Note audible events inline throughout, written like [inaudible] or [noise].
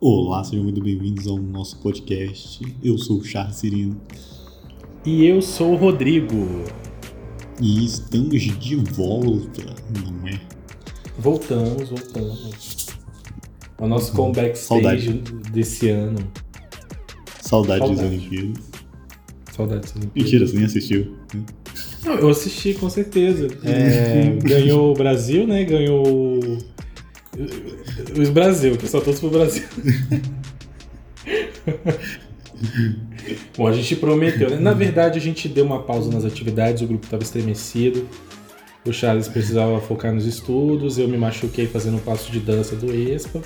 Olá, sejam muito bem-vindos ao nosso podcast. Eu sou o Charles Cirino E eu sou o Rodrigo. e estamos de volta, não é? Voltamos, voltamos. O nosso comeback Saudade. stage desse ano. Saudades das Saudade. Olimpíadas. Saudades. Olimpíadas. Mentira, você nem assistiu. né? Não, eu assisti, com certeza. É, ganhou o Brasil, né? Ganhou o- o Brasil, que só todos pro Brasil. Bom, a gente prometeu, né? Na verdade, a gente deu uma pausa nas atividades, o grupo estava estremecido. O Charles precisava focar nos estudos, eu me machuquei fazendo um passo de dança do ESPA.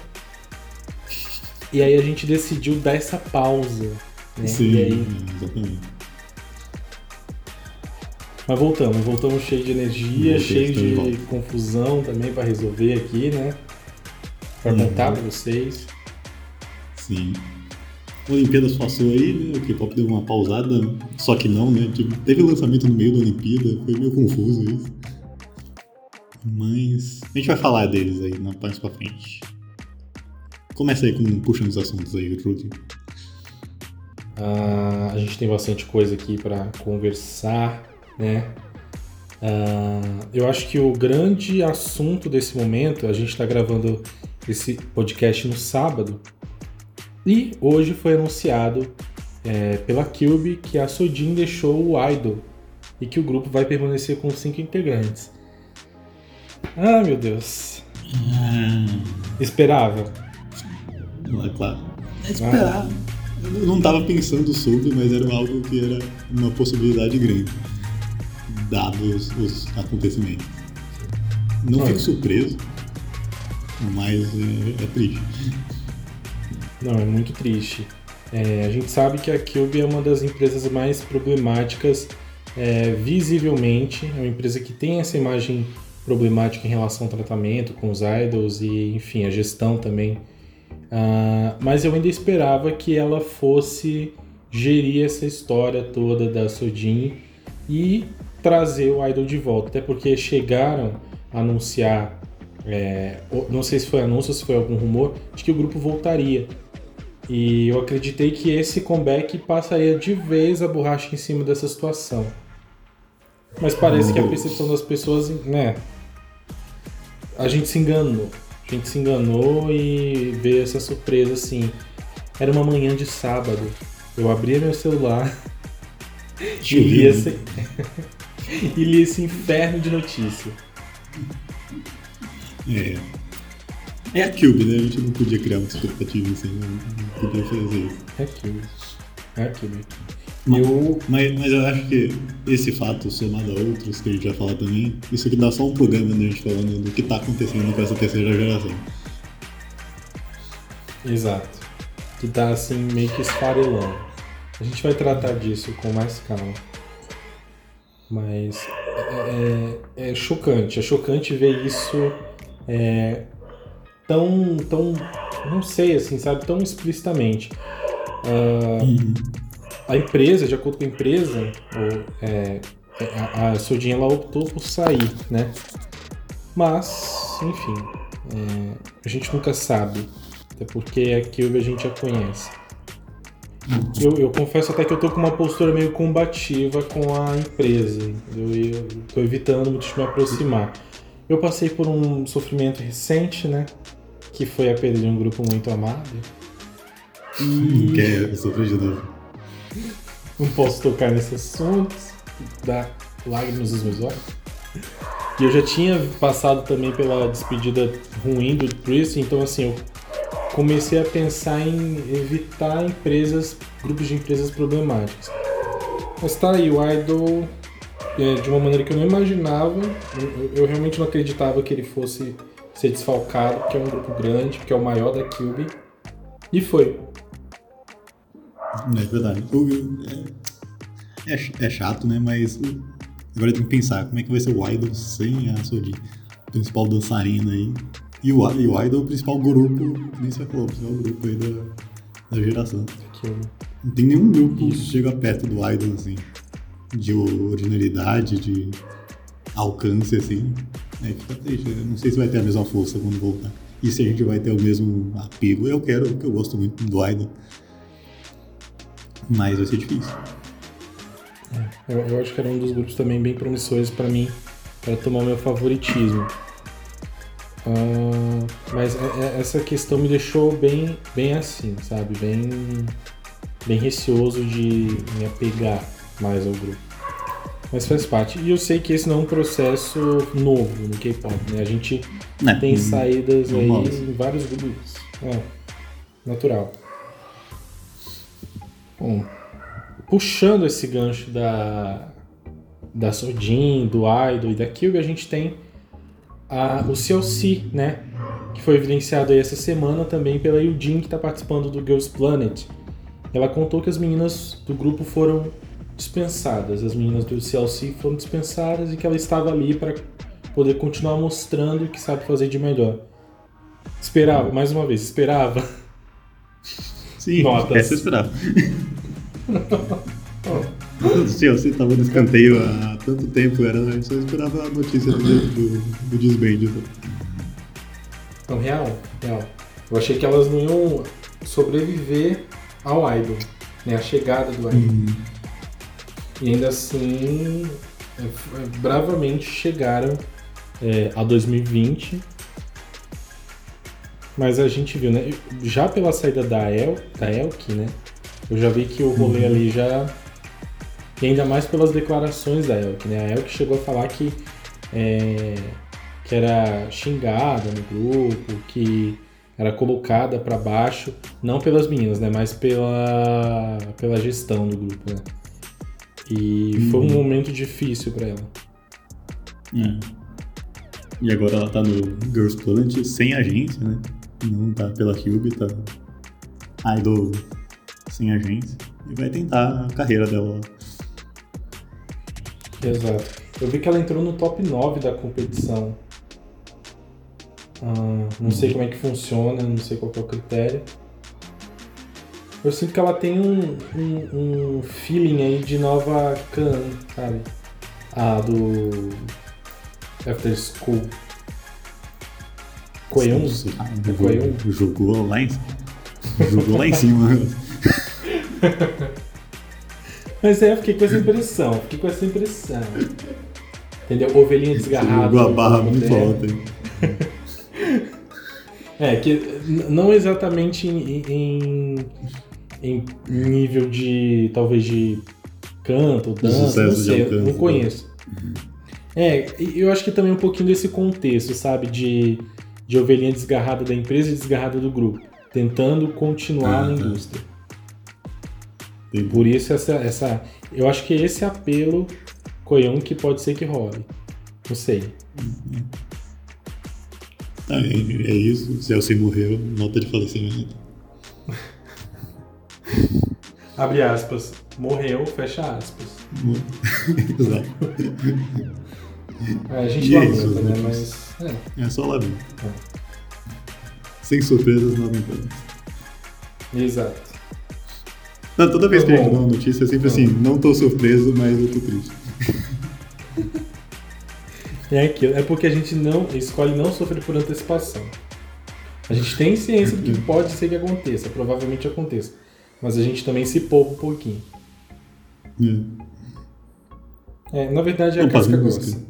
E aí a gente decidiu dar essa pausa. Né? Sim, aí, exatamente. Mas voltamos, voltamos cheio de energia, Voltei, cheio de confusão também pra resolver aqui, né? Pra Uhum. pra vocês. Sim. Olimpíadas passou aí, né? O K-pop deu uma pausada, só que não, né? Tipo, teve lançamento no meio da Olimpíada, foi meio confuso isso. Mas a gente vai falar deles aí na mais pra frente. Começa aí com puxando os assuntos aí, Rudy. Ah, a gente tem bastante coisa aqui pra conversar, né? Ah, eu acho que o grande assunto desse momento, a gente está gravando esse podcast no sábado, e hoje foi anunciado é, pela Cube que a Sodin deixou o Idol e que o grupo vai permanecer com cinco integrantes. Ah, meu Deus. Esperável. É claro. É esperar. Eu não tava pensando sobre, mas era algo que era uma possibilidade grande, dados os acontecimentos. Não Olha. fico surpreso, mas é, é triste. Não, é muito triste. É, a gente sabe que a Cube é uma das empresas mais problemáticas é, visivelmente. É uma empresa que tem essa imagem problemática em relação ao tratamento com os idols e, enfim, a gestão também. Ah, mas eu ainda esperava que ela fosse gerir essa história toda da Sodin e trazer o idol de volta. Até porque chegaram a anunciar, é, não sei se foi anúncio ou se foi algum rumor, de que o grupo voltaria. E eu acreditei que esse comeback passaria de vez a borracha em cima dessa situação. Mas parece que a percepção das pessoas, né? A gente se enganou. A gente se enganou e veio essa surpresa assim. Era uma manhã de sábado. Eu abria meu celular [laughs] e Chovia, li né? E li esse inferno de notícia. É. É a Cube, né? A gente não podia criar uma expectativa assim, não, não podia fazer isso. É aquilo. É aquilo. Mas- Eu, Mas, mas eu acho que esse fato, somado a outros que a gente vai falar também, isso aqui dá só um programa né, a gente falando do que tá acontecendo com essa terceira geração. Exato. Que tá assim meio que esfarelando. A gente vai tratar disso com mais calma. Mas é, é- é chocante. É chocante ver isso é, tão, tão. Não sei, assim, sabe? Tão explicitamente. Ah, a empresa, de acordo com a empresa, o- é, é, a, a Sodin ela optou por sair, né? Mas, enfim, é, a gente nunca sabe. Até porque a Cube a gente já conhece. Eu, eu confesso até que eu tô com uma postura meio combativa com a empresa. Eu, eu tô evitando muito de me aproximar. Eu passei por um sofrimento recente, né? Que foi a perda de um grupo muito amado. E [laughs] quer sofrer de novo. não posso tocar nesse assunto, dá lágrimas nos meus olhos. E eu já tinha passado também pela despedida ruim do Chris, então assim, eu comecei a pensar em evitar empresas, grupos de empresas problemáticas. Mas tá aí, o Idol, é, de uma maneira que eu não imaginava, eu, eu realmente não acreditava que ele fosse ser desfalcado, porque é um grupo grande, porque é o maior da Cube. E foi. É verdade. É, é, é chato, né? Mas agora tem que pensar como é que vai ser o Idol sem a Sodi, principal dançarina aí. E o, e o Idol, o principal grupo, nem se falou, o principal grupo aí da, da geração. Não tem nenhum grupo que chega perto do Idol, assim, de originalidade, de alcance, assim. Aí fica triste. Eu não sei se vai ter a mesma força quando voltar. e se a gente vai ter o mesmo apego. Eu quero, porque eu gosto muito do Idol. Mas vai ser difícil. Eu, eu acho que era um dos grupos também bem promissores para mim, para tomar o meu favoritismo. Uh, mas é, é, essa questão me deixou bem, bem assim, sabe? Bem, bem receoso de me apegar mais ao grupo. Mas faz parte. E eu sei que esse não é um processo novo no K-pop, né? A gente é, tem hum, saídas aí em vários grupos. É, natural. Bom, puxando esse gancho da, da Sodin, do Idol e da Cube, a gente tem a, o CLC, né? Que foi evidenciado aí essa semana também pela Yujin, que está participando do Girls Planet. Ela contou que as meninas do grupo foram dispensadas, as meninas do CLC foram dispensadas e que ela estava ali para poder continuar mostrando o que sabe fazer de melhor. Esperava, mais uma vez, esperava. Sim, Notas. essa eu esperava. [laughs] Se você estava no escanteio há tanto tempo, era, eu só esperava a notícia do, do, do desband. Não, real, real. Eu achei que elas não iam sobreviver ao Idol, né? A chegada do Idol. Uhum. E ainda assim, é, é, bravamente chegaram é, a 2020. Mas a gente viu, né? Já pela saída da, El, da Elk, né? Eu já vi que o rolê uhum. ali já. E ainda mais pelas declarações da Elk, né? A Elk chegou a falar que, é, que era xingada no grupo, que era colocada para baixo, não pelas meninas, né? Mas pela, pela gestão do grupo, né? E uhum. foi um momento difícil para ela. É. E agora ela tá no Girls Planet sem agência, né? Não tá pela Cube, tá idol sem agência e vai tentar a carreira dela. Exato. Eu vi que ela entrou no top 9 da competição. Ah, não sei como é que funciona, não sei qual é o critério. Eu sinto que ela tem um, um, um feeling aí de nova Khan, sabe? Ah, do After School. Coeum? É? Jogou lá em, jogou lá em cima. [laughs] Mas é, eu fiquei com essa impressão, fiquei com essa impressão. Entendeu? Ovelhinha desgarrada. Jogou a barra muito alta. É, que não exatamente em, em, em, nível de, talvez, de canto, dança, não sei, alcance, não né? conheço. Uhum. É, eu acho que também um pouquinho desse contexto, sabe, de, de ovelhinha desgarrada da empresa e desgarrada do grupo, tentando continuar ah, na tá. indústria. Por isso essa, essa. Eu acho que esse apelo Coião que pode ser que role. Não sei. Ah, é, é isso. Celso morreu, nota de falecimento. Abre aspas. Morreu, fecha aspas. [laughs] Exato. É, a gente e lamenta, é isso, né? Mas. É, é só lamento. É. Sem surpresas, lamentamos. Exato. Não, toda vez tá que a gente dá uma notícia é sempre assim, não tô surpreso, mas eu tô triste. É aquilo, é porque a gente não escolhe não sofrer por antecipação. A gente tem ciência do que pode ser que aconteça, provavelmente aconteça. Mas a gente também se poupa um pouquinho. É, é na verdade é a casca grossa.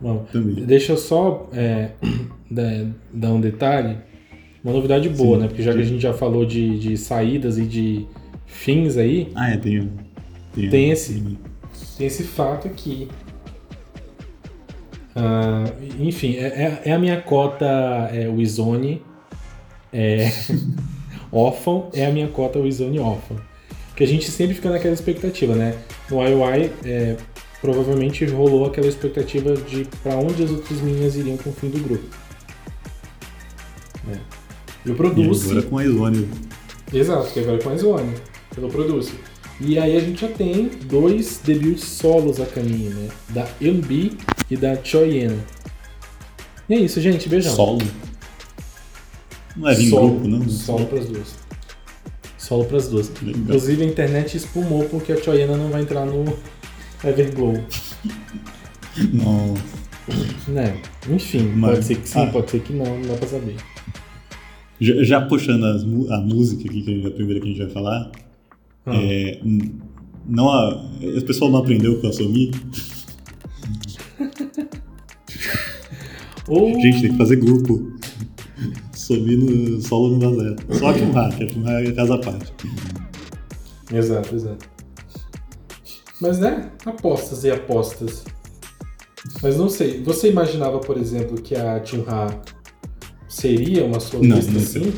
Bom, deixa eu só é, [clears throat] dar um detalhe. Uma novidade boa, Sim, né? Porque já que a gente já falou de, de saídas e de fins aí. Ah, é, tem. Tem, tem esse, tem esse fato aqui. Uh, enfim, é, é, é, a minha cota é, Wizone é, [laughs] órfão, é a minha cota Wizone órfão. Que a gente sempre fica naquela expectativa, né? No IOI, é, provavelmente rolou aquela expectativa de para onde as outras meninas iriam com o fim do grupo. É. Eu produzo. E agora com a Izone. Exato, que agora com a Izone. Pelo produzo. E aí a gente já tem dois debuts solos a caminho, né? Da Eunbi e da Choyena. E é isso, gente. Beijão. Solo? Não é em grupo, não? Solo pras duas. Solo pras duas. Legal. Inclusive a internet espumou porque a Choyena não vai entrar no Everglow. Nossa. Né? Enfim, Mas- pode ser que sim, ah. pode ser que não, não dá pra saber. Já, já puxando as a música aqui, que a gente- a primeira que a gente vai falar, Ah. é, não a, o pessoal não aprendeu com a Somi. [laughs] Ou... Gente, tem que fazer grupo. Somi no solo não dá certo. Só que um hack, que um hack é casa à parte. Exato, exato. Mas né, apostas e apostas. Mas não sei, você imaginava, por exemplo, que a Chun-Ha seria uma solista Não, assim?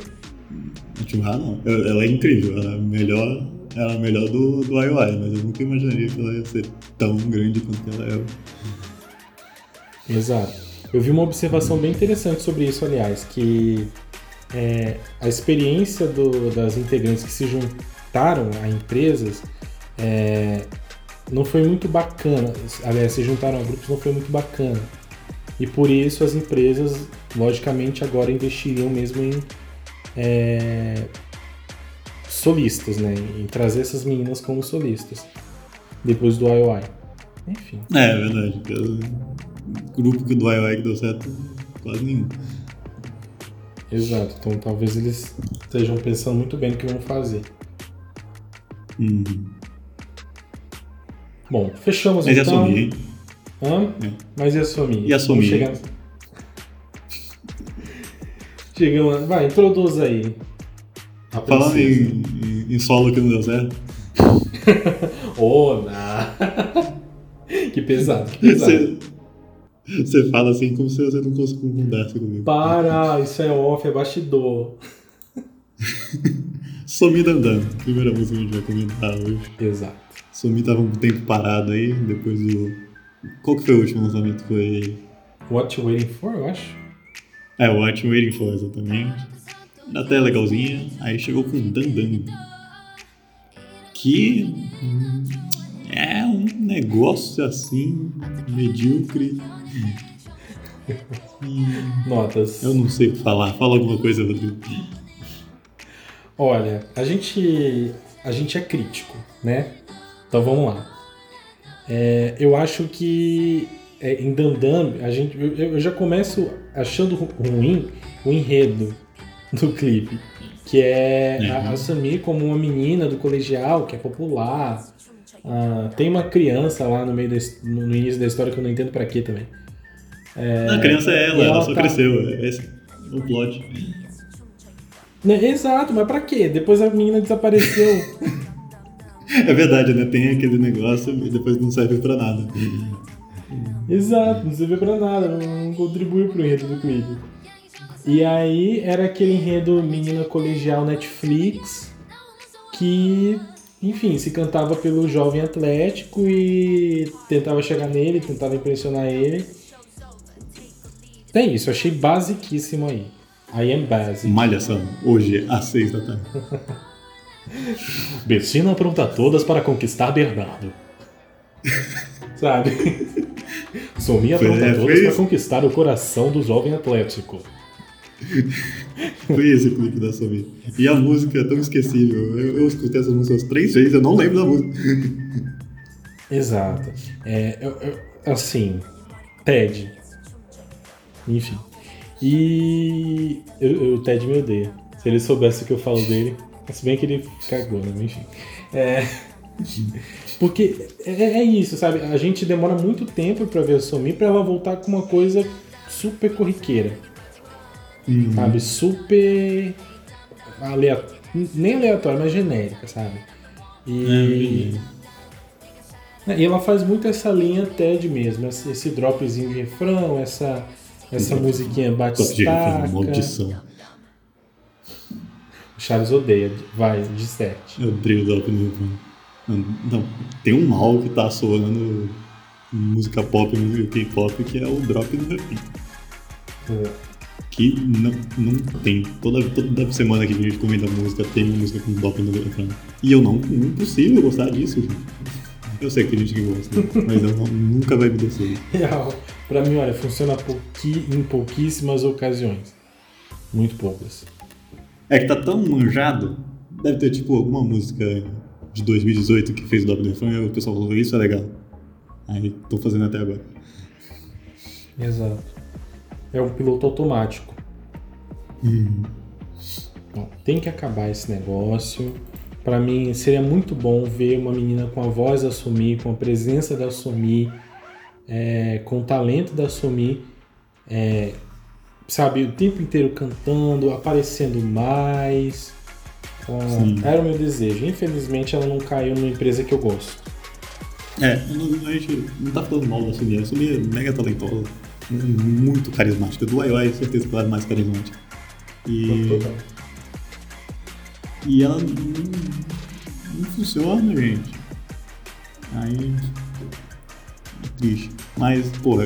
A Chun-Ha não. Ela é incrível, ela é a melhor, ela é melhor do, do IOI, mas eu nunca imaginaria que ela ia ser tão grande quanto ela é. Exato. Eu vi uma observação bem interessante sobre isso, aliás, que é, a experiência do- das integrantes que se juntaram a empresas é, não foi muito bacana. Aliás, se juntaram a grupos não foi muito bacana. E por isso as empresas, logicamente, agora investiriam mesmo em é, solistas, né? Em trazer essas meninas como solistas. Depois do IOI. Enfim. É, é verdade. O grupo que do IOI que deu certo, quase nenhum. Exato, então talvez eles estejam pensando muito bem no que vão fazer. Uhum. Bom, fechamos Mas então. sumir, hein? Hã? É. Mas ia sumir. Ia sumir. Vamos chegar- Chegamos. Vai, introduz aí. A Falando em, em, em solo que não deu certo, [laughs] Oh, não. [laughs] que pesado, que pesado. você, você fala assim como se você não conseguisse conversa comigo. Para, isso é off, é bastidor. [laughs] Somi andando, primeira música que a gente vai comentar hoje. Exato. Somi tava um tempo parado aí, depois do. Qual que foi o último lançamento? Foi. What you waiting for, eu acho. É, What You Waiting For, exatamente. Até legalzinha, aí chegou com Dandan. Que. hum, É um negócio assim, medíocre. Notas. Eu não sei o que falar. Fala alguma coisa, Rodrigo. Olha, a gente, a gente é crítico, né? Então vamos lá. É, eu acho que é, em Dandam, a gente, eu, eu já começo achando ru- ruim o enredo do clipe, que é a, Uhum. a Samir como uma menina do colegial que é popular. Ah, tem uma criança lá no meio da, no início da história que eu não entendo pra quê também. a criança é ela, ela, ela só tá- cresceu. Esse é o plot. Né, Exato, mas pra quê? Depois a menina desapareceu. [laughs] [laughs] É verdade, né? Tem aquele negócio e depois não serve pra nada. Exato, não serviu pra nada, não, contribuiu pro enredo do clipe. E aí era aquele enredo menina colegial Netflix que, enfim, se cantava pelo jovem atlético e tentava chegar nele, tentava impressionar ele. É isso, achei basiquíssimo aí. I am basic. Malhação, hoje às seis da tarde. [laughs] Bessina apronta todas para conquistar Bernardo. Sabe? Sominha apronta é, todas para conquistar o coração do jovem atlético. Foi esse o clipe da Somi. E a música é tão esquecível. Eu, eu escutei essa música três vezes, eu não lembro da música. Exato. É, eu- eu- assim, Ted. Enfim. E eu, eu- o Ted me odeia. Se ele soubesse o que eu falo dele, se bem que ele cagou, né? Enfim. É, porque é, é isso, sabe? A gente demora muito tempo pra ver a Somi pra ela voltar com uma coisa super corriqueira. Sabe? Super aleatória. Nem aleatória, mas genérica, sabe? E. É, E ela faz muito essa linha TED mesmo, esse, dropzinho de refrão, essa, essa musiquinha Top de refrão, batistaca. maldição. O Chaves odeia, vai, de 7. Eu odeio o drop no refrão. Não, tem um mal que tá soando música pop no K-pop que é o drop no refrão. Que não, não tem. Toda, toda semana que a gente comenta música, tem música com drop no refrão. E eu não. Impossível gostar disso, gente. Eu sei que tem gente que gosta, mas eu não- nunca vai me descer. [laughs] Real. Pra mim, olha, funciona pouqui- em pouquíssimas ocasiões. Muito poucas. É que tá tão manjado. Deve ter, tipo, alguma música de 2018 que fez o no refrão e o pessoal falou, isso é legal. Aí tô fazendo até agora. Exato. É um piloto automático. Uhum. Então, tem que acabar esse negócio. Para mim, seria muito bom ver uma menina com a voz da Sumi, com a presença da Sumi, é, com o talento da Sumi, é, sabe, o tempo inteiro cantando, aparecendo mais. Ah, era o meu desejo. Infelizmente, ela não caiu numa empresa que eu gosto. É, não, a gente não tá falando mal da Sumi. A Sumi é mega talentosa, muito carismática. Do YY, certeza que ela é mais carismática. E. Total. E ela não, não funciona, gente. Aí. Triste. Mas, porra,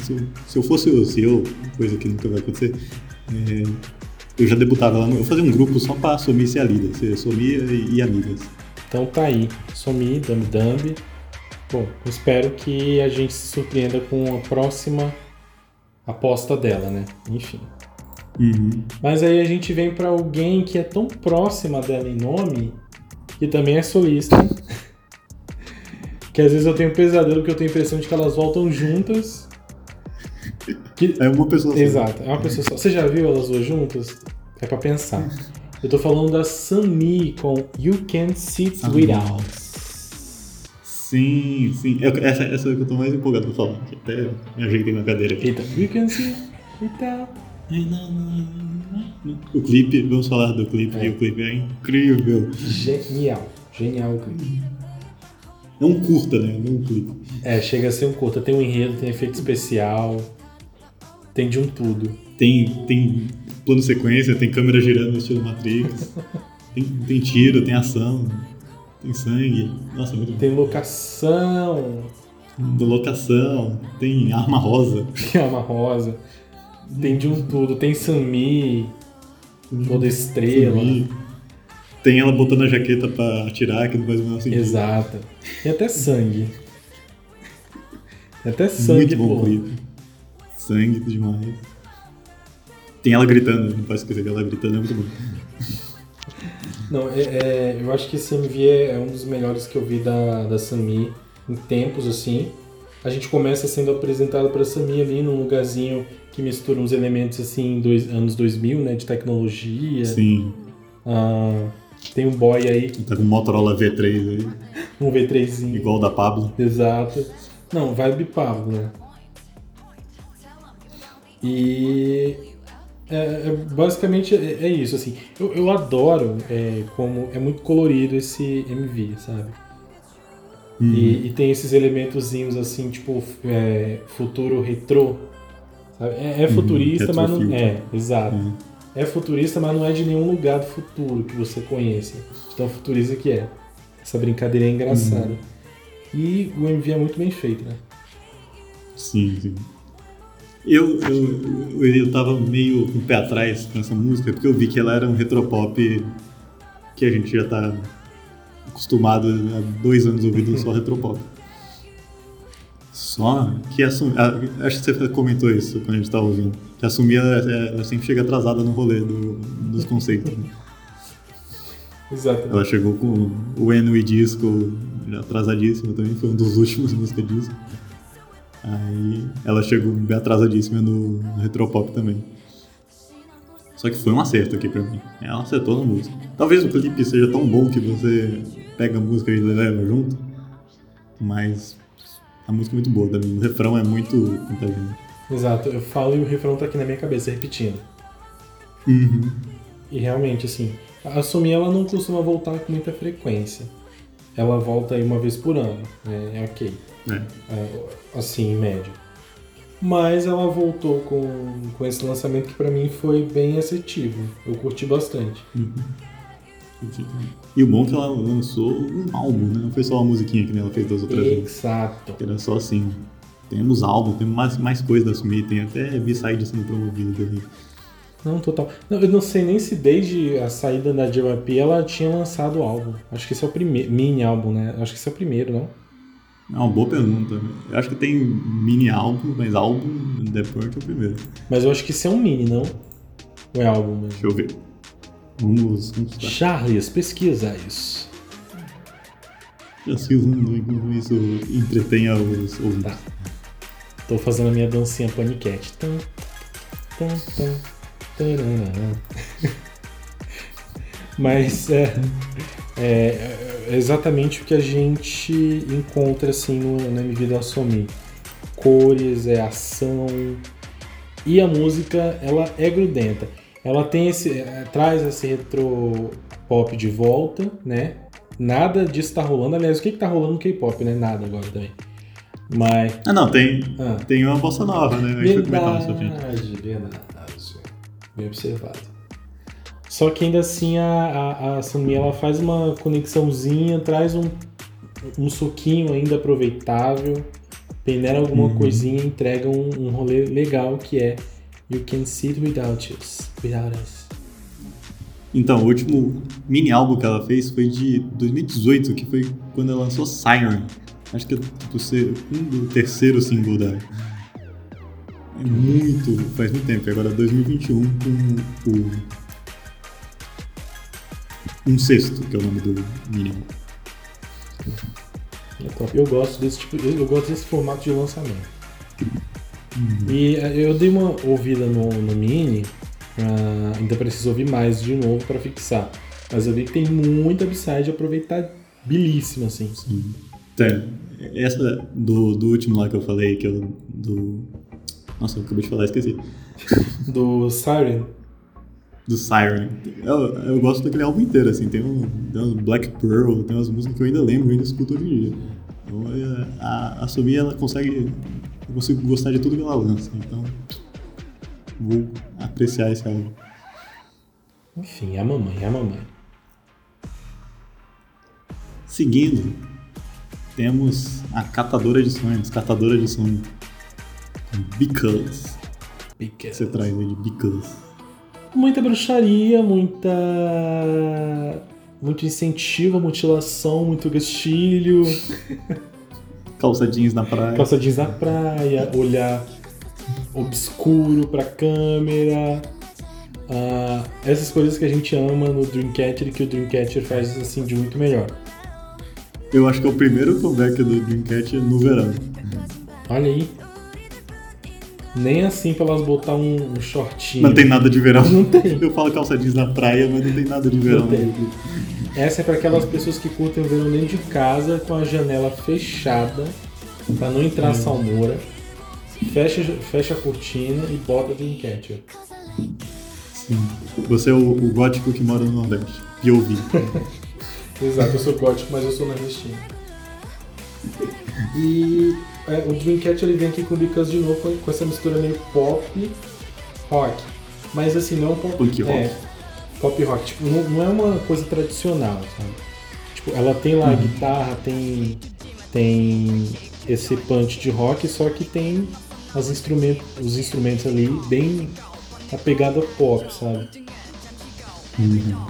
se eu, se eu fosse o CEO, coisa que nunca vai acontecer, é, eu já debutava lá. no- Eu fazia um grupo só pra Sumi ser a líder, ser Sumi e, e amigas. Então tá aí. Sumi, Dumb Dumb. Bom, espero que a gente se surpreenda com a próxima aposta dela, né? Enfim. Uhum. Mas aí a gente vem pra alguém que é tão próxima dela em nome, que também é solista. Que às vezes eu tenho um pesadelo porque eu tenho a impressão de que elas voltam juntas. Que... É uma pessoa só. Exato, é uma pessoa só. Você já viu elas duas juntas? É pra pensar. Eu tô falando da Sunmi com You Can't Sit Sunmi. Without. Sim, sim. Eu- essa, essa é a que eu tô mais empolgado pra falar. que Até me ajeitei na cadeira aqui. Eita, You Can't Sit Without. O clipe, vamos falar do clipe, É. o clipe é incrível. Genial. Genial o clipe. É um curta, né? Não um clipe. É, chega a ser um curta. Tem um enredo, tem efeito especial. Tem de um tudo. Tem, tem plano sequência, tem câmera girando no estilo Matrix. tem, tem tiro, tem ação, tem sangue. Nossa, muito bom. Tem locação. Tem locação, tem arma rosa. Tem alma rosa. Tem de um tudo. Tem Sunmi. Toda estrela. Tem ela botando a jaqueta pra atirar, que não faz o menor sentido. Exata. Tem até sangue. Tem até sangue, Muito bom clipe. Sangue demais. Tem ela gritando, não pode esquecer que ela gritando é muito bom. Não, é, é, eu acho que esse MV é, é um dos melhores que eu vi da, da Sami em tempos, assim. A gente começa sendo apresentado pra Sami ali num lugarzinho que mistura uns elementos, assim, dois, anos 2000, né, de tecnologia. Sim. Ah, tem um boy aí, Tá com o Motorola V3 aí, um V3zinho. igual o da Pablo. Exato. Não, vibe Pablo, né? E é, é, basicamente é, é isso, assim. Eu, eu adoro é, como é muito colorido esse MV, sabe? Uhum. E, e tem esses elementozinhos assim, tipo é, futuro retrô. sabe? É, é futurista, mas não é. Exato. Uhum. É futurista, mas não é de nenhum lugar do futuro que você conheça. De Tão futurista que é. Essa brincadeira é engraçada. Uhum. E o MV é muito bem feito, né? Sim, sim. Eu, eu, eu, eu tava meio com o pé atrás com essa música, porque eu vi que ela era um retropop que a gente já tá acostumado há dois anos ouvindo só [laughs] retropop. Só que assumir. Acho que você comentou isso quando a gente tava ouvindo. Que assumir ela, sempre chega atrasada no rolê do- dos conceitos. né? Exato. Ela chegou com o Eno e Disco atrasadíssima também, foi um dos últimos [laughs] músicas disco. Aí ela chegou bem atrasadíssima no, no Retropop também. Só que foi um acerto aqui pra mim. Ela acertou na música. Talvez o clipe seja tão bom que você pega a música e leva junto, mas a música é muito boa também. O refrão é muito contagiante. Exato. Eu falo e o refrão tá aqui na minha cabeça, repetindo. Uhum. E realmente, assim, a Sumi ela não costuma voltar com muita frequência. Ela volta aí uma vez por ano, né? É ok. É. É, assim, em média. Mas ela voltou com, com esse lançamento que pra mim foi bem assertivo. Eu curti bastante. E o bom é que ela lançou um álbum, né? Não foi só uma musiquinha que nem ela fez das outras vezes. Exato. Que Era só assim. Temos álbum, temos mais, mais coisas da Sumi, tem até B-side sendo promovido ali. Não, total. Não, eu não sei nem se desde a saída da JYP ela tinha lançado o álbum. Acho que esse é o primeiro. Mini álbum, né? Acho que esse é o primeiro, não? É uma boa pergunta. Eu acho que tem mini álbum, mas álbum The Purge é o primeiro. Mas eu acho que esse é um mini, não? Ou é álbum mesmo? Deixa eu ver. Vamos, vamos lá. Charles, pesquisa isso. Usando enquanto isso entretenha os ouvintes. Tá. Tô fazendo a minha dancinha paniquete. Tum, tum, tum. [laughs] Mas é, é, é exatamente o que a gente encontra assim no, na MV da Somi. Cores, é ação. E a música, ela é grudenta. Ela tem esse. é, traz esse retro pop de volta, né? Nada disso tá rolando. Aliás, o que, que tá rolando no K-pop, né? Nada agora também. Mas. Ah, não, tem, Ah. tem uma bossa nova, né? Verdade, verdade. Bem observado. Só que ainda assim a, a, a ela faz uma conexãozinha, traz um, um suquinho ainda aproveitável, peneira alguma Uhum. coisinha e entrega um, um rolê legal que é You Can Sit Without Us. Without us. Então, o último mini álbum que ela fez foi de 2018, que foi quando ela lançou Siren. Acho que é do terceiro single da. É muito. faz muito tempo, agora 2021 com o. Um sexto, que é o nome do mini álbum. É. Eu gosto desse tipo, eu gosto desse formato de lançamento. E eh, eu dei uma ouvida no, no Mini, ah, ainda preciso ouvir mais de novo para fixar. Mas eu vi que tem muita upside aproveitabilíssima, assim. Então, essa do, do último lá que eu falei, que é o do. Nossa, eu acabei de falar, esqueci. [laughs] Do Siren, Do Siren. Eu, eu gosto daquele álbum inteiro, assim. Tem, um, tem umas Black Pearl, tem umas músicas que eu ainda lembro, eu ainda escuto hoje em dia. Então, é, a, a Sumi, ela consegue. Eu consigo gostar de tudo que ela lança, então. Vou apreciar esse álbum. enfim, é a mamãe, é a mamãe. Seguindo, temos a Catadora de Sonhos, Catadora de Sonhos. Because. Que você traz aí de Because? Muita bruxaria, muita. Muito incentivo à mutilação, muito gastilho, [laughs] Calça jeans na praia. calça jeans na praia, olhar obscuro pra câmera. ah, essas coisas que a gente ama no Dreamcatcher e que o Dreamcatcher faz assim de muito melhor. Eu acho que é o primeiro comeback do Dreamcatcher no verão. Olha aí. Nem assim pra elas botar um, um shortinho. Não tem nada de verão. Não tem. Eu falo calça jeans na praia, mas não tem nada de verão. Não tem. Essa é para aquelas pessoas que curtem o verão dentro de casa com a janela fechada pra não entrar Hum. salmoura. Fecha, fecha a cortina e bota Dreamcatcher. Sim. Você é o, o gótico que mora no Nordeste. POV. [laughs] Exato, eu sou gótico, mas eu sou nordestino. E é, o Dreamcatcher ele vem aqui com o Because de novo com, com essa mistura meio pop rock. Mas assim, não é um pop, Punk rock. É, pop rock. Tipo, não, não é uma coisa tradicional, sabe? Tipo, ela tem lá a guitarra, tem, tem esse punch de rock, só que tem as instrumentos, os instrumentos ali bem a pegada pop, sabe?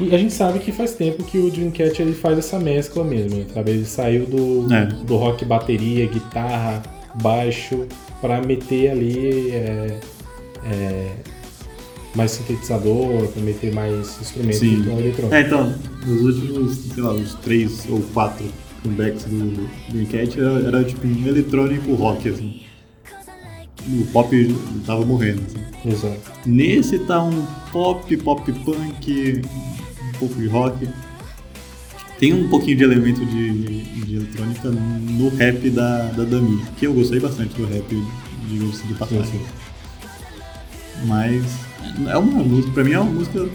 E a gente sabe que faz tempo que o Dreamcatcher ele faz essa mescla mesmo, sabe? Ele saiu do, É. do rock bateria, guitarra, baixo, pra meter ali é, é, mais sintetizador, pra meter mais instrumentos Sim. de tom eletrônico. É, então, nos últimos, sei lá, uns três ou quatro comebacks do Dreamcatcher era, era tipo um eletrônico rock, assim. O pop tava morrendo, assim. Exato. Nesse tá um pop, pop punk, um pouco de rock. Tem um pouquinho de elemento de, de eletrônica no rap da, da Dami, que eu gostei bastante do rap, diga-se de passagem. Sim, Mas é uma música, pra mim é uma música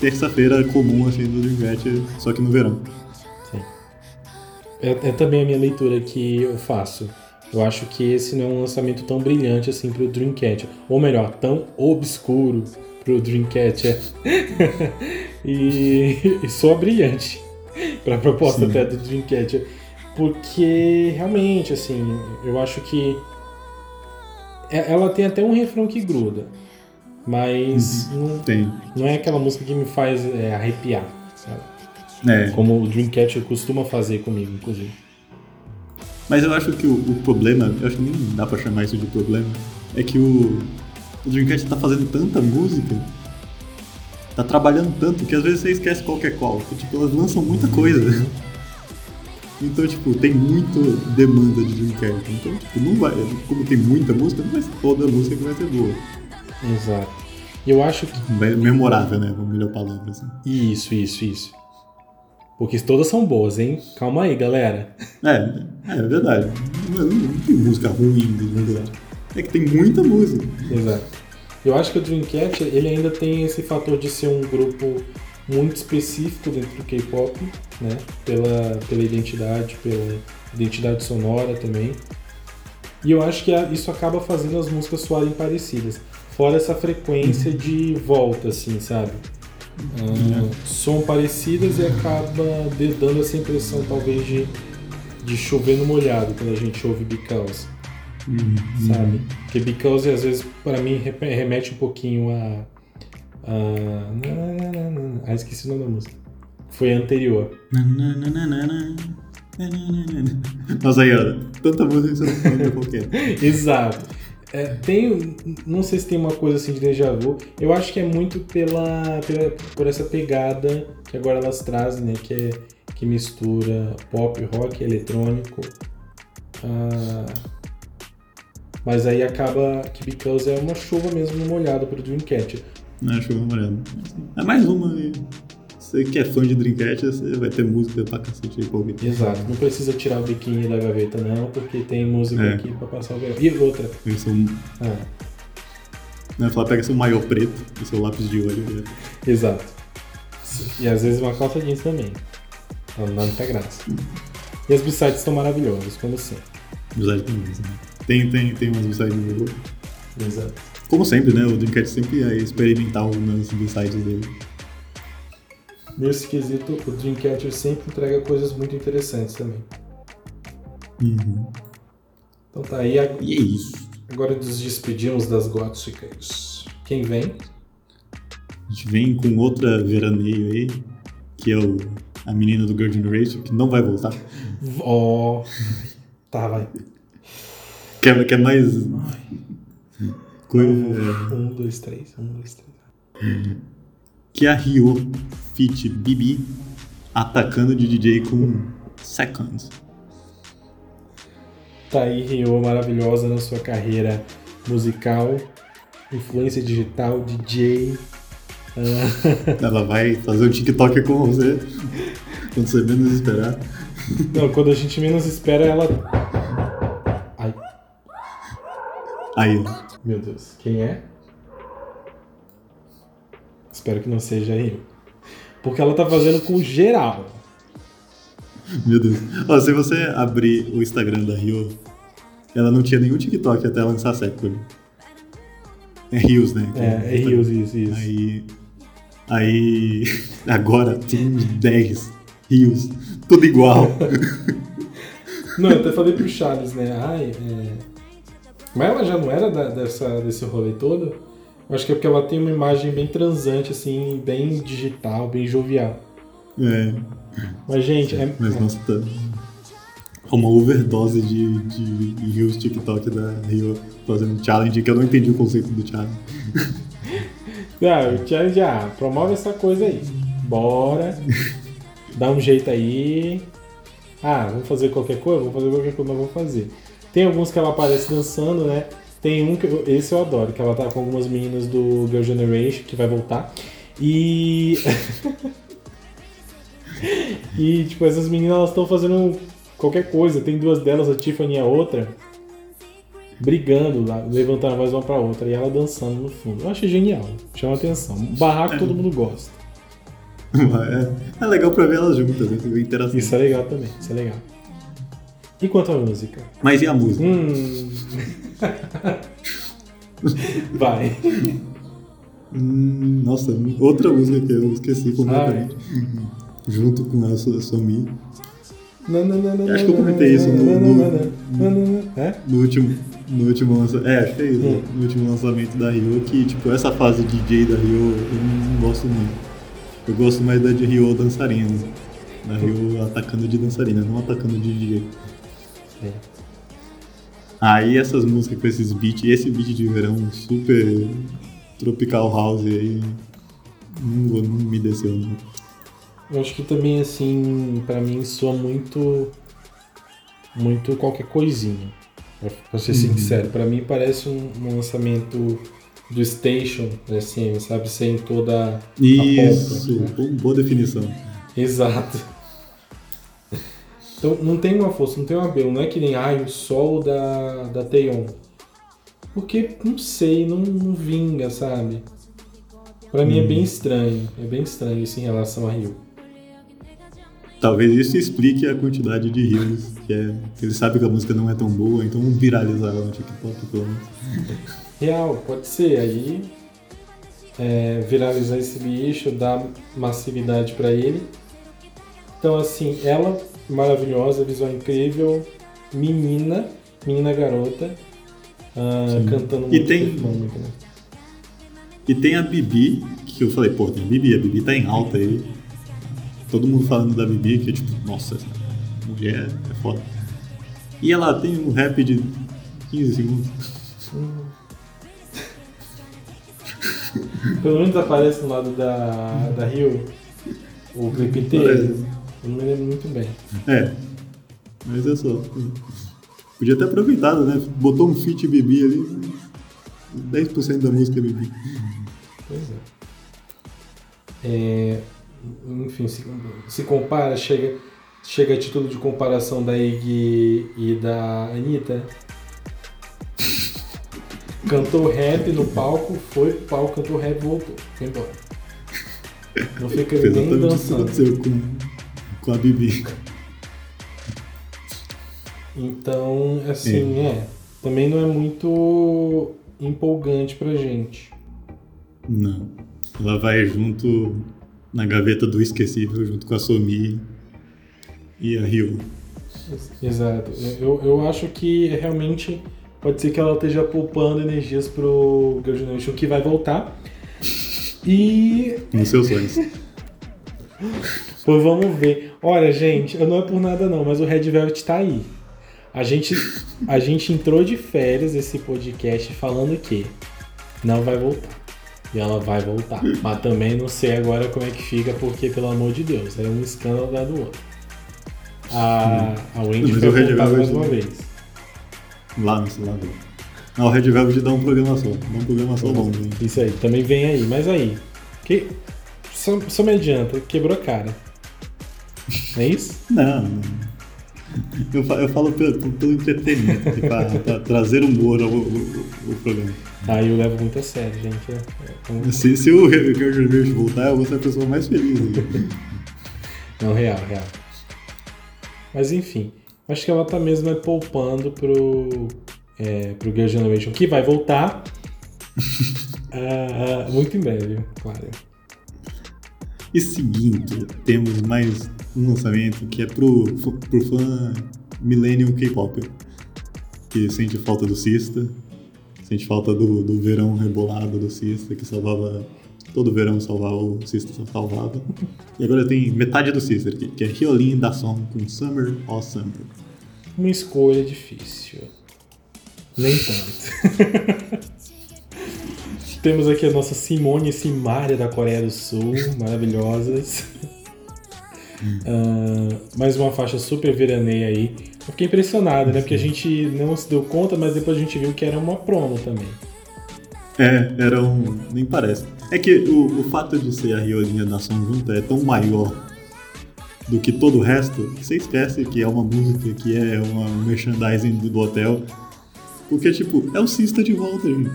terça-feira comum assim do Dreamcatcher, só que no verão. Sim. É, é também a minha leitura que eu faço. Eu acho que esse não é um lançamento tão brilhante assim pro Dreamcatcher. Ou melhor, tão obscuro pro Dreamcatcher. [laughs] e, e só brilhante [laughs] pra proposta Sim. até do Dreamcatcher. Porque realmente, assim, eu acho que é- ela tem até um refrão que gruda. Mas não, Tem. não é aquela música que me faz é, arrepiar, sabe? É. Como o Dreamcatcher costuma fazer comigo, inclusive. Mas eu acho que o, o problema, eu acho que nem dá pra chamar isso de problema, é que o, o Dreamcast tá fazendo tanta música, tá trabalhando tanto, que às vezes você esquece qual que é qual. Tipo, elas lançam muita coisa. Então, tipo, tem muita demanda de Dreamcast. Então, tipo, não vai. Como tem muita música, não vai ser toda música que vai ser boa. Exato. Eu acho que. Memorável, né? Uma melhor palavra, assim. Isso, isso, isso. Porque todas são boas, hein? Calma aí, galera. É, é verdade. Não, não tem música ruim de Dreamcast. É que tem muita música. Exato. Eu acho que o Dreamcatcher, ele ainda tem esse fator de ser um grupo muito específico dentro do K-pop, né? Pela, pela identidade, pela identidade sonora também. E eu acho que isso acaba fazendo as músicas soarem parecidas. Fora essa frequência de volta, assim, sabe? Uh, som parecidas e acaba dando essa impressão, talvez, de, de chover no molhado quando a gente ouve Because. Uhum. Sabe? Porque Because, às vezes, para mim, remete um pouquinho a. a... Ah, esqueci o nome da música. Foi a anterior. [laughs] Nossa, ó, tanta música que você não lembra qualquer. [laughs] Exato. É, tem, não sei se tem uma coisa assim de déjà vu. Eu acho que é muito pela, pela por essa pegada que agora elas trazem, né? Que é que mistura pop, rock, eletrônico. Ah, mas aí acaba que Because é uma chuva mesmo no molhado pro Dreamcatcher. É chuva molhada. É mais uma. Você que é fã de Dreamcast, você vai ter música pra cacete aí pra ouvir. Exato, não precisa tirar o biquíni da gaveta não, porque tem música é. aqui pra passar o gaveta. E outra. Seu... Ah. Não, falar, pega seu maior preto e seu lápis de olho. Né? Exato. E às vezes uma calça jeans também. Não dá muita graça. E as b-sides estão maravilhosas, como sempre. B-sides tem mesmo. Né? Tem, tem, tem umas b-sides no jogo. Exato. Como sempre, né? O Dreamcast sempre é experimental nas b-sides dele nesse quesito, o Dreamcatcher sempre entrega coisas muito interessantes também. Uhum. Então tá aí. A... E é isso. Agora nos despedimos das góticas. Quem vem? A gente vem com outra veraneio aí, que é o, a menina do Girl Generation, que não vai voltar. Ó. Oh. tá, vai. Quer, quer mais. Coisa... Um, dois, três. Um, dois, três. Que é a Rio feat Bibi atacando de DJ com Seconds. Tá aí Rio maravilhosa na sua carreira musical, influência digital, DJ. Ah. [laughs] Ela vai fazer o TikTok com você quando você menos esperar. Não, quando a gente menos espera, ela. Ai. Aí. Meu Deus, quem é? Espero que não seja Rio. Porque ela tá fazendo com geral. Meu Deus. Ó, se você abrir o Instagram da Rio, ela não tinha nenhum TikTok até lançar Second. É Rios, né? É, é Rios, isso, isso. Aí. Aí. [laughs] Agora tem uns 10 Rios. Tudo igual. não, eu até falei pro Charles, né? Ai, é... Mas ela já não era da, dessa, desse rolê todo? Eu acho que é porque ela tem uma imagem bem transante, assim, bem digital, bem jovial. É. Mas, gente, é. Mas, nossa, tá. Uma overdose de, de rios TikTok da Rio fazendo challenge, que eu não entendi o conceito do challenge. [laughs] Não, o challenge, ah, promove essa coisa aí. Bora. Dá um jeito aí. Ah, vamos fazer qualquer coisa? Vamos fazer qualquer coisa, mas vamos fazer. Tem alguns que ela aparece dançando, né? Tem um que eu, esse eu adoro, que ela tá com algumas meninas do Girl Generation, que vai voltar. E. [laughs] e, tipo, essas meninas elas estão fazendo qualquer coisa. Tem duas delas, a Tiffany e a outra, brigando lá, levantando a voz uma pra outra. E ela dançando no fundo. Eu achei genial, chama atenção. Barraco é. todo mundo gosta. [laughs] É, é legal pra ver elas juntas, né? interação. Isso é legal também, isso é legal. E quanto à música? Mas e a música? Hum... [laughs] Vai. Hum, nossa, outra música que eu esqueci completamente. Junto com a Somi. Acho que eu comentei isso no, no, no, no último, no último lançamento. É, acho que é isso. Hum. No último lançamento da Rio, que tipo, essa fase DJ da Rio eu não gosto muito. Eu gosto mais da de Rio dançarina. Da Rio atacando de dançarina, não atacando de DJ. É. Aí essas músicas com esses beats, esse beat de verão super tropical house aí, não, não me desceu não. Eu acho que também, assim, para mim soa muito muito qualquer coisinha. Pra ser uhum. sincero, para mim parece um, um, lançamento do Station SM, sabe? Sem toda Isso, a ponta, né? boa definição. Exato. Então não tem uma força, não tem uma apelo, não é que nem ai, o sol da, da Taeyeon. Porque, não sei, não, não vinga, sabe? Pra hum. mim é bem uhum. estranho, é bem estranho isso em relação a Rio. Talvez isso explique a quantidade de rios, que é. Ele sabe que a música não é tão boa, então viralizar ela no TikTok pelo menos. Real, pode ser. Aí é, viralizar esse bicho, dar massividade para ele. Então assim, ela maravilhosa, visual incrível, menina, menina garota, uh, cantando muito e tem, né? E tem a Bibi, que eu falei, pô, tem a Bibi, a Bibi tá em alta aí todo mundo falando da Bibi, que é tipo, nossa, essa mulher é foda. E ela tem um rap de 15 segundos. Pelo menos aparece no lado da, da Rio o clipe inteiro. Eu não me lembro muito bem. É. Mas é só. Podia ter aproveitado, né? Botou um feat Bibi ali. 10% da música é Bibi. Pois é. é enfim, se, se compara, chega, chega a título de comparação da Iggy e da Anitta. Cantou rap no palco, foi pro palco, cantou rap, voltou, foi embora. Não fica nem dançando. Com a Bibi. Então, assim, é. é. Também não é muito empolgante pra gente. Não. Ela vai junto na gaveta do esquecível junto com a Somi e a Rio. Exato. Eu, eu acho que realmente pode ser que ela esteja poupando energias pro Girl Generation que vai voltar. E. Nos seus sonhos. pois vamos ver. Olha, gente, não é por nada não, mas o Red Velvet tá aí. A gente, a gente entrou de férias esse podcast falando que não vai voltar. E ela vai voltar. Mas também não sei agora como é que fica, porque, pelo amor de Deus, é um escândalo da do outro. A, a Wendy vai voltar mais uma vez. Lá, no lá Não, o Red Velvet dá um programa só. Dá um programa só longo. Hein? Isso aí, também vem aí. Mas aí, que, só, só me adianta, quebrou a cara. É isso? não, não. Eu falo, eu falo pelo, pelo entretenimento, para trazer humor ao, ao, ao, programa. Ah, eu levo muito a sério, gente. É, é, se, se o Ricardo Vermelho voltar, eu vou ser a pessoa mais feliz. Não, real, real. Mas enfim, acho que ela tá mesmo é poupando pro, é, pro Girl Generation, que vai voltar uh, [laughs] muito em breve, claro. E seguinte, temos mais um lançamento que é pro, pro fã Millennium K-Pop, que sente falta do Sista, sente falta do, do verão rebolado do Sista, que salvava. Todo verão salvava o Sister salvava. E agora tem metade do Sister, que, é Hyolyn da Song com Summer or Summer. Uma escolha difícil. Nem tanto. [laughs] Temos aqui a nossa Simone e Simaria da Coreia do Sul, maravilhosas. Uh, mais uma faixa super veraneia aí. Eu fiquei impressionado, né? Porque a gente não se deu conta, mas depois a gente viu que era uma promo também. É, era um. Nem parece. É que o, o fato de ser a Riolinha Nação Junta é tão maior do que todo o resto, que você esquece que é uma música, que é uma merchandising do, do hotel. Porque, tipo, é o Cista de volta, gente.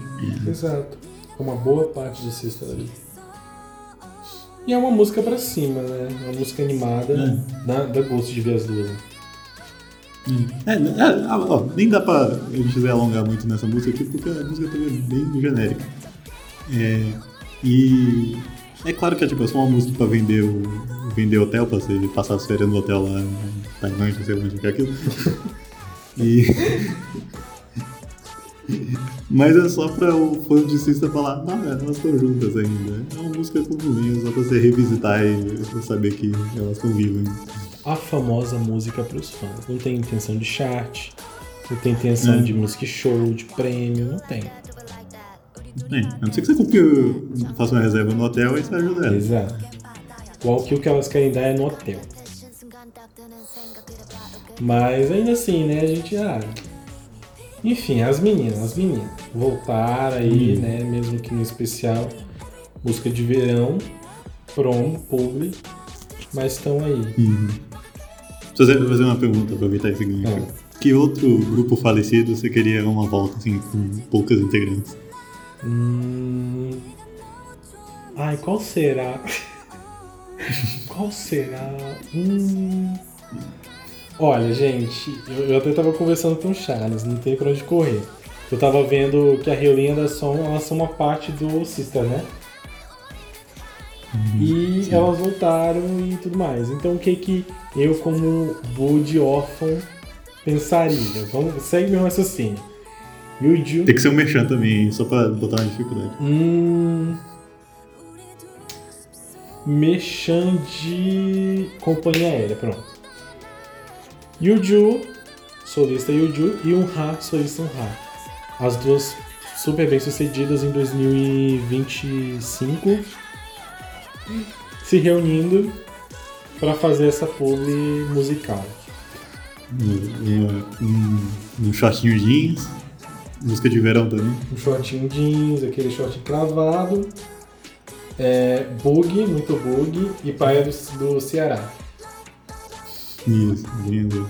Exato. Uma boa parte do Cista ali. E é uma música pra cima, né? Uma música animada. É. Dá, dá gosto de ver as duas. Né? É, é, ó, nem dá pra a gente alongar muito nessa música aqui, porque a música também é bem genérica. É, e é claro que é tipo, é só uma música pra vender o vender hotel, pra você passar as férias no hotel lá em Tailândia, não sei onde que é aquilo. [laughs] E Mas é só pra o fã de Cista falar, não, é, elas estão juntas ainda. É uma música comuninha, só pra você revisitar e saber que elas estão vivas. A famosa música pros fãs. Não tem intenção de chart, não tem intenção é. de música show, de prêmio, não tem. É, a não ser que você compre, faça uma reserva no hotel e você ajuda ela. Exato. O que elas querem dar é no hotel. Mas ainda assim, né? A gente. Ah, enfim, as meninas, as meninas. Voltaram aí, Hum. né? Mesmo que no especial. Música de verão, prom, publi. Mas estão aí. Uhum. Fazer, fazer uma pergunta, aproveitar esse gancho. Ah. Que outro grupo falecido você queria uma volta, assim, com poucas integrantes? Hum... Ai, qual será? [laughs] qual será? Hum... Olha, gente, eu, eu até tava conversando com o Charles, não tem pra onde correr. Eu tava vendo que a Riolinha da Som, elas são uma parte do Sister, né? E sim. elas voltaram e tudo mais. Então o que que eu como Bud órfão pensaria? Vamos, segue meu raciocínio. Yuju. Tem que ser um merchan também, só pra botar uma dificuldade. Hum. Mechan de companhia aérea, pronto. Yuju, solista Yuju, e um Ha, solista um Ha. As duas super bem sucedidas em 2025, se reunindo para fazer essa publi musical. Um, um, um shortinho jeans, música de verão também. Um shortinho jeans, aquele short cravado, é, bug, muito bug, e praia do, do Ceará. Isso, lindo.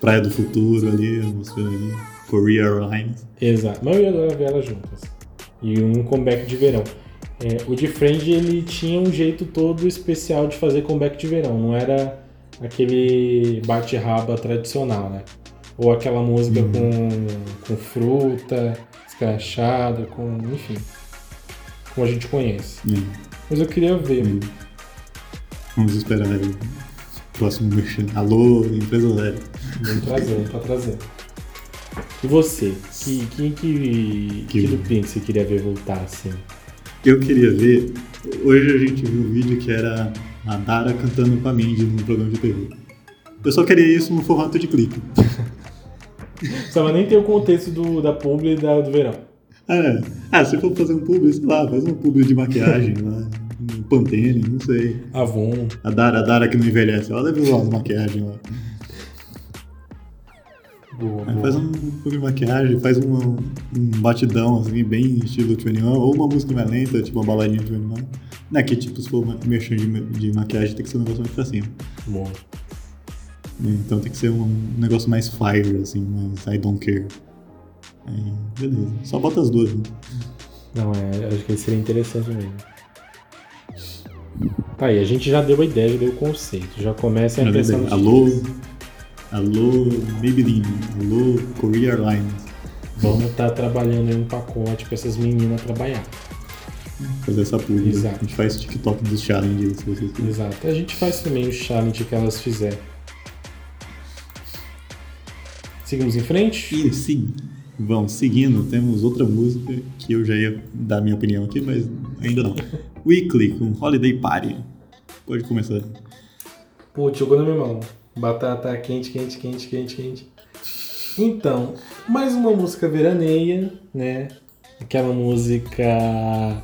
Praia do Futuro ali, mostrando ali. Korea Airlines. Exato, mas eu adoro ver elas juntas. E um comeback de verão. É, o de Friend ele tinha um jeito todo especial de fazer comeback de verão, não era aquele bate-raba tradicional, né? Ou aquela música com, com fruta, escrachada, com. enfim. Como a gente conhece. É, Mas eu queria ver. é. Vamos esperar aí. Próximo merchan. Alô, empresa zero. Vamos trazer, vamos pra trazer. E você? Que, quem que, que, Que- Pink você queria ver voltar assim? Eu queria ver. Hoje a gente viu um vídeo que era a Dara cantando com a Mindy num programa de TV. Eu só queria isso no formato de clipe. Precisava nem ter o contexto do, da publi e da, do verão. Ah, ah, se for fazer um publi, sei lá, faz um publi de maquiagem lá. Um Pantene, não sei. Avon. A Dara, a Dara que não envelhece, ela deve usar umas maquiagens lá. Boa, Aí boa. faz um pouco de maquiagem, faz um, um batidão, assim, bem estilo 21, ou uma música mais lenta, tipo uma baladinha de 21. Não é que, tipo, se for mexer de, de maquiagem, tem que ser um negócio mais pra cima. Bom. né? Então tem que ser um negócio mais fire, assim, mais I don't care. Aí, beleza. Só bota as duas, né? Não, é, acho que seria interessante mesmo. Tá aí, a gente já deu a ideia, já deu o conceito. Já começa a nos Alô, alô, Maybelline, alô, Korea Airlines. Vamos estar trabalhando em um pacote pra essas meninas trabalhar. Fazer essa publi. Exato. A gente faz TikTok dos challenges, se vocês quiserem. Exato. A gente faz também o challenge que elas fizerem. Seguimos em frente? E sim, vamos seguindo, temos outra música que eu já ia dar minha opinião aqui, mas ainda não. Weekly com Holiday Party. Pode começar. Putz, jogou na minha mão. Batata quente, quente, quente, quente, quente. Então, mais uma música veraneia, né? Aquela música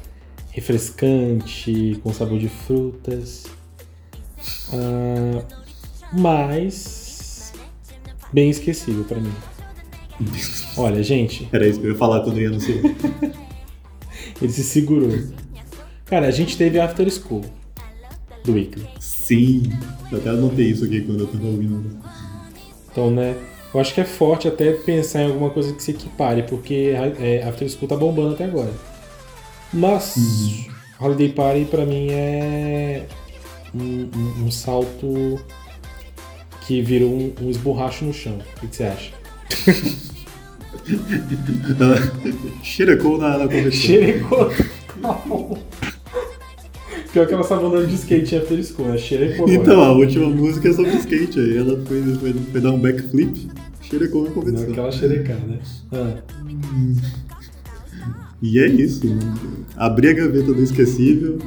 refrescante, com sabor de frutas. Ah, mas bem esquecível pra mim. Olha, gente, Era isso que eu ia falar quando eu ia no seu. [laughs] ele se segurou. Cara, a gente teve After School do Weekly. Sim, eu até anotei isso aqui quando eu tava ouvindo. Então, né? Eu acho que é forte até pensar em alguma coisa que se equipare, porque é, After School tá bombando até agora. Mas Holiday Party pra mim é um, um- um salto que virou um, um esborracho no chão. O que, que você acha? Xerecou na, na competição. Xerecou. Pior que ela estava andando de skate After School, né? Xerecou Então, a última música é sobre skate. Aí ela foi, foi, foi dar um backflip, xerecou na Não, competição. aquela xerecada, né? Ah. E é isso. Abri a gaveta do esquecível,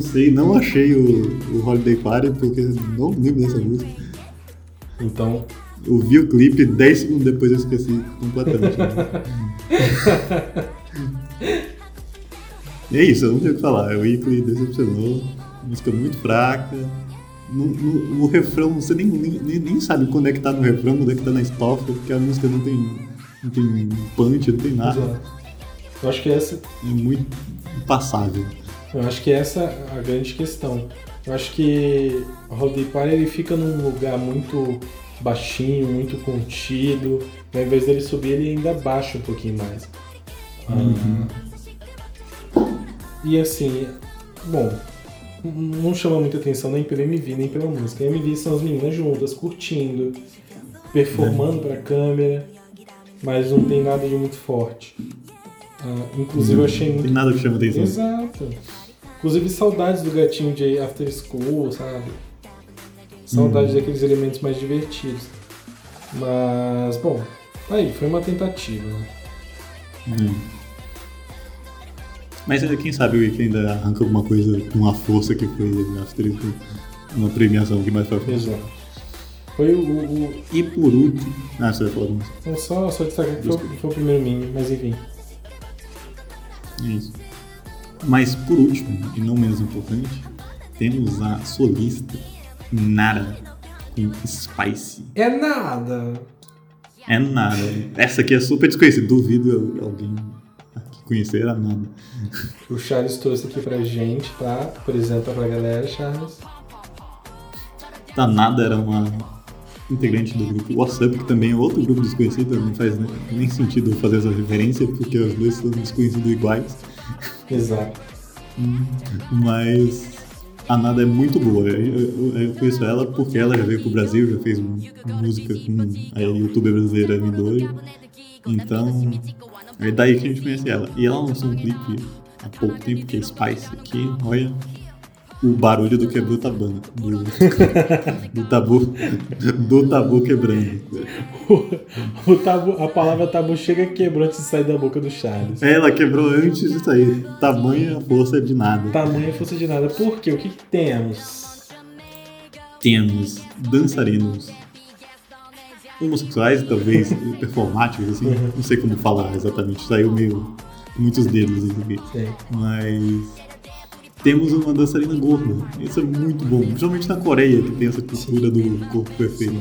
sei, não achei o, o Holiday Party, porque não lembro dessa música. Então, Eu vi o clipe, 10 segundos depois eu esqueci completamente. e é isso, eu não tenho o que falar. O Weekly decepcionou, música muito fraca. no, no, refrão, você nem, nem, nem sabe quando é que tá no refrão, quando é que tá na estrofe, porque a música não tem, não tem punch, não tem nada. Exato. Eu acho que essa, É muito passável. eu acho que essa é a grande questão. Eu acho que o Holiday Party ele fica num lugar muito baixinho, muito contido. e Ao invés dele subir, ele ainda baixa um pouquinho mais. Ah, e assim, bom, não chama muita atenção nem pelo MV, nem pela música. A MV são as meninas juntas, curtindo, performando pra câmera, mas não tem nada de muito forte. Ah, inclusive eu achei muito tem nada que chama atenção. Exato. Inclusive saudades do gatinho de After School, sabe? Saudades daqueles elementos mais divertidos. Mas, bom, aí, foi uma tentativa. né? Hum. Mas é, quem sabe o Wiki ainda arranca alguma coisa com uma força que foi After School, uma premiação que mais frente. Exato. Foi o. o, E por último. Ah, você vai falar alguma coisa. só, só destacar que foi, foi o primeiro mini, mas enfim. É isso. Mas por último, e não menos importante, temos a solista Nara com Spice. É nada! É nada. Essa aqui é super desconhecida. Duvido alguém aqui conhecer a nada. O Charles trouxe aqui pra gente, tá? Apresenta pra galera, Charles. A nada era uma integrante do grupo WhatsApp, que também é outro grupo desconhecido. Não faz nem- nem sentido fazer essa referência, porque os dois são desconhecidos iguais. Exato. Mas a Nada é muito boa. Eu, eu- eu conheço ela porque ela já veio pro Brasil, já fez música com a youtuber brasileira M2. Então, é daí que a gente conhece ela. E ela lançou um clipe há pouco tempo, que é Spice, que olha o barulho do quebrou tabana. Do, do tabu. Do tabu quebrando. O, tabu, a palavra tabu chega quebrou antes de sair da boca do Charles. Ela quebrou antes de sair. Tamanha força de nada. Tamanha força de nada. Por quê? O que, que temos? temos dançarinos homossexuais, talvez performáticos, assim, não sei como falar exatamente, saiu meio muitos dedos aqui, Sim. mas temos uma dançarina gorda, isso é muito bom, principalmente na Coreia, que tem essa cultura do corpo perfeito.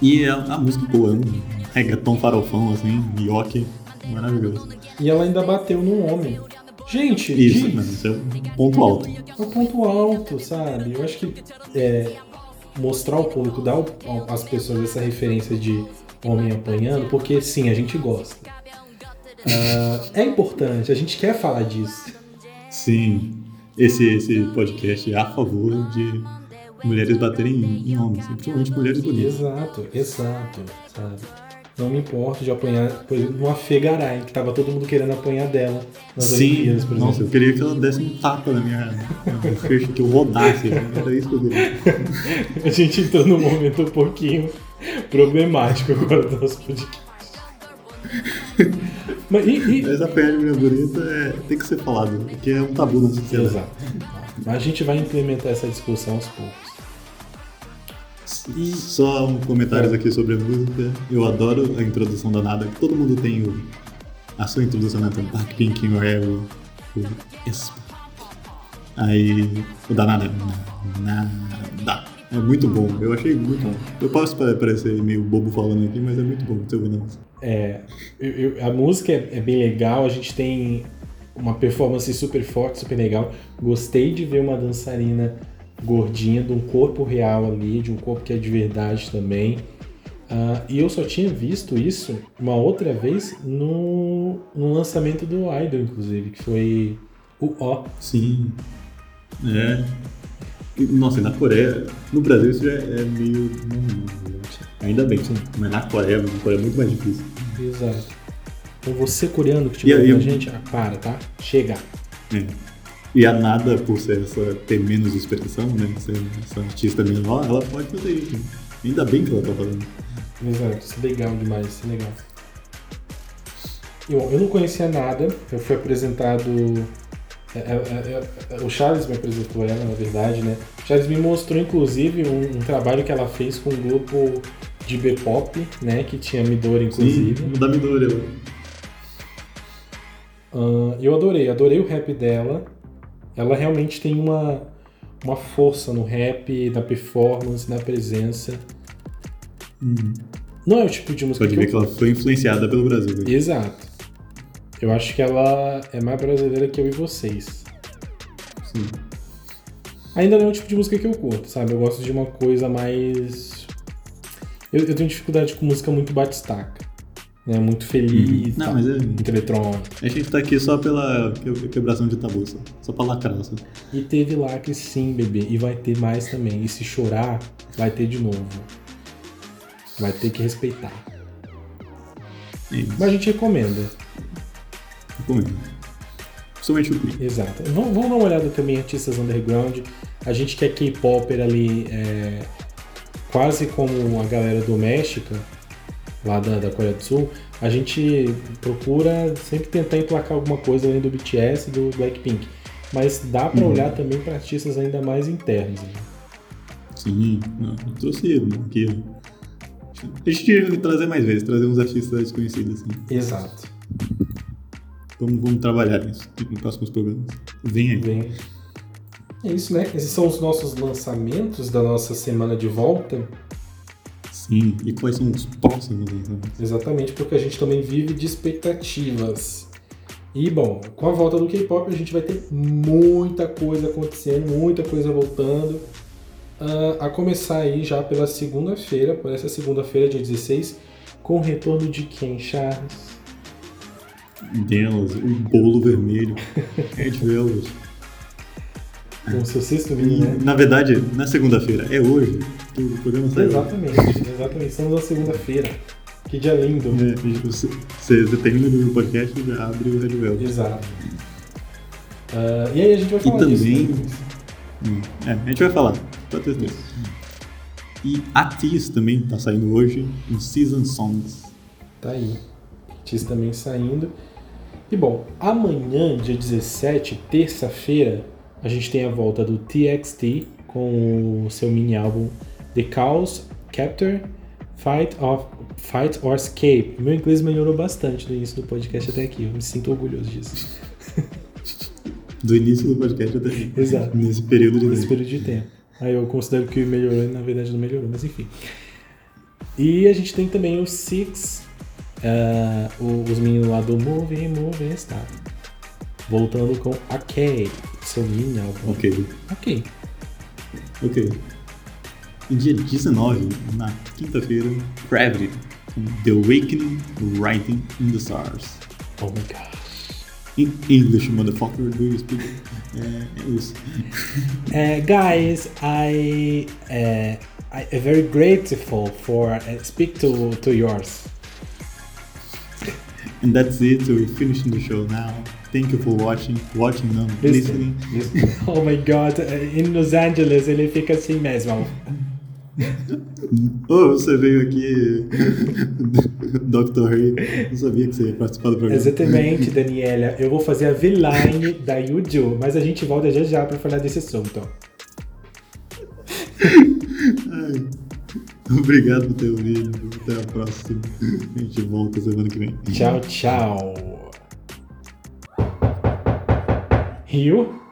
E a, a música boa, é um reggaeton farofão, assim, yoke, maravilhoso. E ela ainda bateu num homem. Gente, Isso, diz, isso é um ponto alto. é o ponto alto, sabe? Eu acho que é, mostrar ao público, dar às pessoas essa referência de homem apanhando, porque sim, a gente gosta. Ah, é importante, a gente quer falar disso. Sim, esse, esse podcast é a favor de mulheres baterem em, em homens, principalmente mulheres bonitas. Exato, exato, sabe? Não me importo de apanhar, por exemplo, uma Fegaray, que tava todo mundo querendo apanhar dela nas Sim, Olimpíadas, por nossa, eu exemplo. queria que ela desse um tapa na minha. na minha que eu rodasse, era isso que eu queria. [laughs] A gente entrou num momento um pouquinho problemático agora do nosso podcast. [laughs] Mas, e, e- Mas de mulher bonita é, tem que ser falado, porque é um tabu na sociedade. Exato. A gente vai implementar essa discussão aos poucos. E só um comentários aqui sobre a música. Eu adoro a introdução da Nada. Todo mundo tem o, a sua introdução na Blackpink, o é o, o. Aí o da Nada. na- Nada. É muito bom. Eu achei muito bom. Eu posso pa- parecer meio bobo falando aqui, mas é muito bom ouvir não. É, eu- eu- a música é, é bem legal, a gente tem uma performance super forte, super legal. Gostei de ver uma dançarina gordinha, de um corpo real ali, de um corpo que é de verdade também. Ah, e eu só tinha visto isso uma outra vez no, no lançamento do Idol, inclusive, que foi o O. Sim. É. Nossa, e na Coreia, no Brasil isso já é meio. normal, eu acho. Ainda bem, mas na Coreia, na Coreia é muito mais difícil. Exato. Então você coreano que E aí, ouvindo a eu- gente, ah, para, tá? Chega. É. E a Nada, por ser essa, ter menos expressão, né? Ser essa artista menor, ela pode fazer isso. Ainda bem que ela tá fazendo. Exato, isso é legal demais, isso é legal. Eu, eu não conhecia nada, eu fui apresentado. É, é, é, é, o Charles me apresentou ela, na verdade, né? O Charles me mostrou, inclusive, um, um trabalho que ela fez com um grupo de B-pop, né? Que tinha Midori, Sim, inclusive. da Midori. Ah, eu adorei, adorei o rap dela. Ela realmente tem uma, uma força no rap, na performance, na presença. Uhum. Não é o tipo de música Pode que ver eu... que ela foi influenciada pelo Brasil. né? Exato. Eu acho que ela é mais brasileira que eu e vocês. Sim. Ainda não é o tipo de música que eu curto, sabe? Eu gosto de uma coisa mais. Eu, eu tenho dificuldade com música muito batistaca. Né? Muito feliz. Uhum. Não, tal, mas é- Muito eletrônica. A gente tá aqui só pela que- quebração de tabu, só, só pra lacrar. Só. E teve lacre sim, bebê. E vai ter mais também. E se chorar, vai ter de novo. Vai ter que respeitar. É isso. Mas a gente recomenda. Recomendo. Principalmente o clipe. Exato. Vamos, vamos dar uma olhada também em artistas underground. A gente que é K-Popper ali, é, quase como a galera doméstica, lá da, da Coreia do Sul, a gente procura sempre tentar emplacar alguma coisa além do BTS e do Blackpink. Mas dá pra Uhum. olhar também para artistas ainda mais internos. né? Sim, não, eu trouxe aqui. ó. A gente tinha que trazer mais vezes, trazer uns artistas desconhecidos. Assim. Exato. Vamos, vamos trabalhar nisso nos próximos programas. Vem aí. Bem, é isso, né? Esses são os nossos lançamentos da nossa semana de volta. Sim, e quais são os próximos lançamentos? Exatamente, porque a gente também vive de expectativas. E bom, com a volta do K-pop a gente vai ter muita coisa acontecendo, muita coisa voltando. Ah, a começar aí já pela segunda-feira, por essa segunda-feira, dia 16, com o retorno de quem, Charles? Delas, o bolo vermelho, Ed Velvet. Com o seu sexto E, vídeo, né? na verdade, na segunda-feira, é hoje que o programa sai. Exatamente, exatamente. Estamos na segunda-feira. Que dia lindo. É, e você, você termina de ouvir o podcast e já abre o Red Velvet. Exato. Ah, e aí a gente vai falar disso, também- né? Hum, É, a gente vai falar, pode ter certeza. E a Tease também tá saindo hoje, um Season Songs. Tá aí. Tis também saindo. E bom, amanhã, dia 17, terça-feira, a gente tem a volta do TXT com o seu mini álbum The Chaos Capture Fight, of, Fight or Escape. Meu inglês melhorou bastante do início do podcast até aqui, eu me sinto orgulhoso disso. Do início do podcast até aqui. Exato. Nesse período de Nesse tempo. período de tempo. Aí eu considero que melhorou e na verdade não melhorou, mas enfim. E a gente tem também o Six, o- os meninos lá do Movie Movie Star. Voltando com a Kay, seu mini álbum. Ok, Ok. ok. E dia 19, na quinta-feira, Gravity, com The Awakening Writing in the Stars. Oh my gosh. In English, motherfucker, do you speak? Isso. Uh, [laughs] guys, I, uh, I am very grateful for uh, speak to, to yours. And that's it, we're finishing the show now. Thank you for watching, watching, não, listening. Listen. [laughs] Oh my god, uh, em Los Angeles ele fica assim mesmo. [laughs] Oh, você veio aqui, [laughs] Dr. Ray. Não sabia que você ia participar do programa. Exatamente, Daniela. Eu vou fazer a V-Line da Yuju, mas a gente volta já já pra falar desse assunto. Ai, [laughs] Obrigado por ter ouvido. Até a próxima. A gente volta semana que vem. Tchau, tchau. Rio?